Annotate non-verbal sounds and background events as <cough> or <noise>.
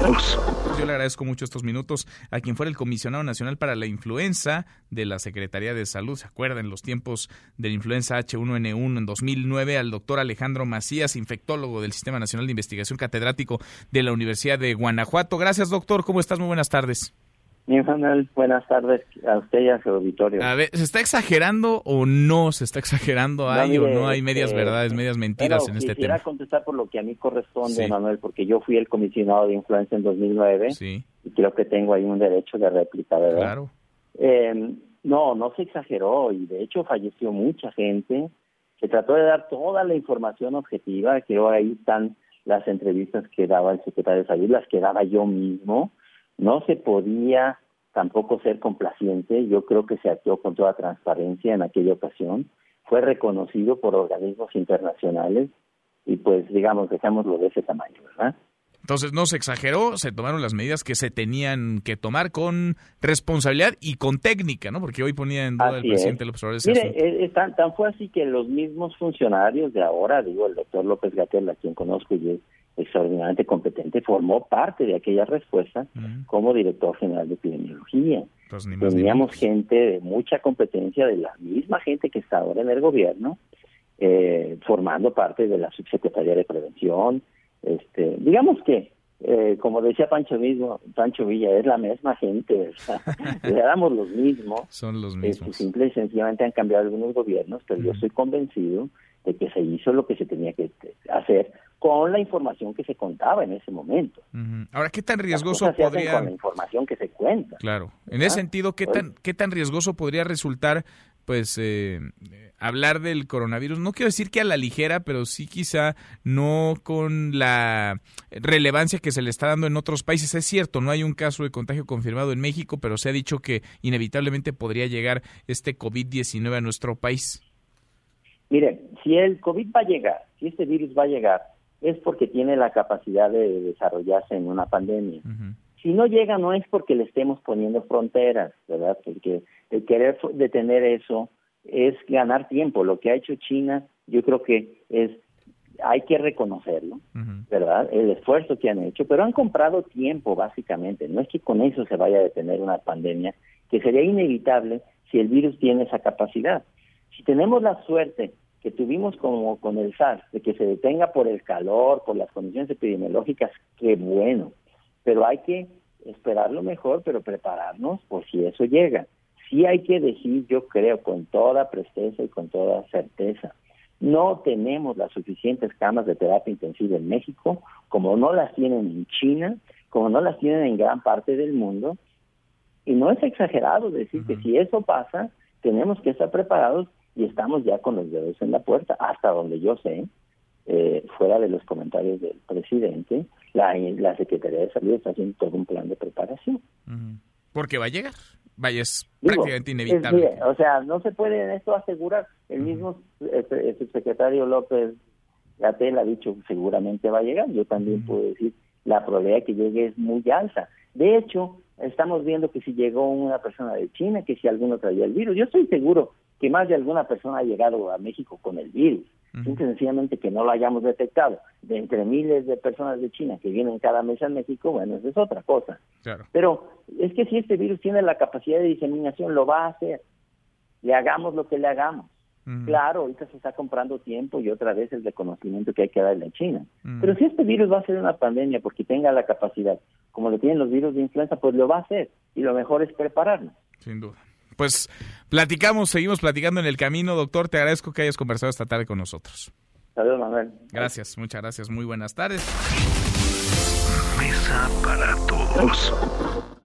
Yo le agradezco mucho estos minutos a quien fuera el comisionado nacional para la influenza de la Secretaría de Salud. ¿Se acuerdan los tiempos de la influenza H1N1 en 2009? Al doctor Alejandro Macías, infectólogo del Sistema Nacional de Investigación, catedrático de la Universidad de Guanajuato. Gracias, doctor. ¿Cómo estás? Muy buenas tardes. Mi Manuel, buenas tardes a usted y a su auditorio. A ver, ¿se está exagerando o no se está exagerando? ¿Hay o no hay medias este, verdades, medias mentiras en este tema? Quisiera contestar por lo que a mí corresponde, Manuel, porque yo fui el comisionado de influencia en 2009 y creo que tengo ahí un derecho de réplica, ¿verdad? Claro. Eh, no, no se exageró y de hecho falleció mucha gente. Se trató de dar toda la información objetiva, creo ahí están las entrevistas que daba el secretario de Salud, las que daba yo mismo no se podía tampoco ser complaciente, yo creo que se actuó con toda transparencia en aquella ocasión, fue reconocido por organismos internacionales y pues digamos, dejámoslo de ese tamaño, ¿verdad? Entonces no se exageró, se tomaron las medidas que se tenían que tomar con responsabilidad y con técnica, ¿no? Porque hoy ponía en duda el presidente López Obrador Mire, eh, eh, tan, fue así que los mismos funcionarios de ahora, digo, el doctor López Gatel, a quien conozco y es extraordinariamente competente, formó parte de aquella respuesta como director general de epidemiología. Pues Teníamos gente de mucha competencia, de la misma gente que está ahora en el gobierno, eh, formando parte de la subsecretaría de prevención. Este, digamos que, eh, como decía Pancho mismo, Pancho Villa, es la misma gente, <laughs> le damos los mismos. Son los este, mismos. simple y sencillamente han cambiado algunos gobiernos, pero yo estoy convencido de que se hizo lo que se tenía que hacer con la información que se contaba en ese momento. Ahora, ¿qué tan riesgoso podría... Con la información que se cuenta. Claro. En ese sentido, ¿qué tan, ¿qué tan riesgoso podría resultar, pues, eh, hablar del coronavirus? No quiero decir que a la ligera, pero sí quizá no con la relevancia que se le está dando en otros países. Es cierto, no hay un caso de contagio confirmado en México, pero se ha dicho que inevitablemente podría llegar este COVID-19 a nuestro país. Mire, si el COVID va a llegar, si este virus va a llegar, es porque tiene la capacidad de desarrollarse en una pandemia. Si no llega no es porque le estemos poniendo fronteras, ¿verdad? Porque el querer detener eso es ganar tiempo. Lo que ha hecho China, yo creo que es hay que reconocerlo, ¿verdad? El esfuerzo que han hecho, pero han comprado tiempo básicamente. No es que con eso se vaya a detener una pandemia, que sería inevitable si el virus tiene esa capacidad. Si tenemos la suerte que tuvimos como con el SARS, de que se detenga por el calor, por las condiciones epidemiológicas, qué bueno, pero hay que esperar lo mejor, pero prepararnos por si eso llega. Sí hay que decir, yo creo, con toda presteza y con toda certeza, no tenemos las suficientes camas de terapia intensiva en México, como no las tienen en China, como no las tienen en gran parte del mundo, y no es exagerado decir que si eso pasa, tenemos que estar preparados y estamos ya con los dedos en la puerta, hasta donde yo sé, eh, fuera de los comentarios del presidente, la, la Secretaría de Salud está haciendo todo un plan de preparación. Porque va a llegar, vaya, es prácticamente inevitable. o sea, no se puede en esto asegurar. El mismo este, este secretario López Gatel ha dicho seguramente va a llegar. Yo también puedo decir la probabilidad de que llegue es muy alta. De hecho, estamos viendo que si llegó una persona de China, que si alguno traía el virus, yo estoy seguro que más de alguna persona ha llegado a México con el virus. sencillamente que no lo hayamos detectado. De entre miles de personas de China que vienen cada mes a México, bueno, eso es otra cosa. Pero es que si este virus tiene la capacidad de diseminación, lo va a hacer. Le hagamos lo que le hagamos. Claro, ahorita se está comprando tiempo y otra vez el reconocimiento que hay que darle a China. Pero si este virus va a ser una pandemia porque tenga la capacidad, como lo tienen los virus de influenza, pues lo va a hacer. Y lo mejor es prepararnos. Sin duda pues platicamos, seguimos platicando en el camino. Doctor, te agradezco que hayas conversado esta tarde con nosotros. Saludos, Manuel. Gracias, muchas gracias. Muy buenas tardes. Mesa para todos.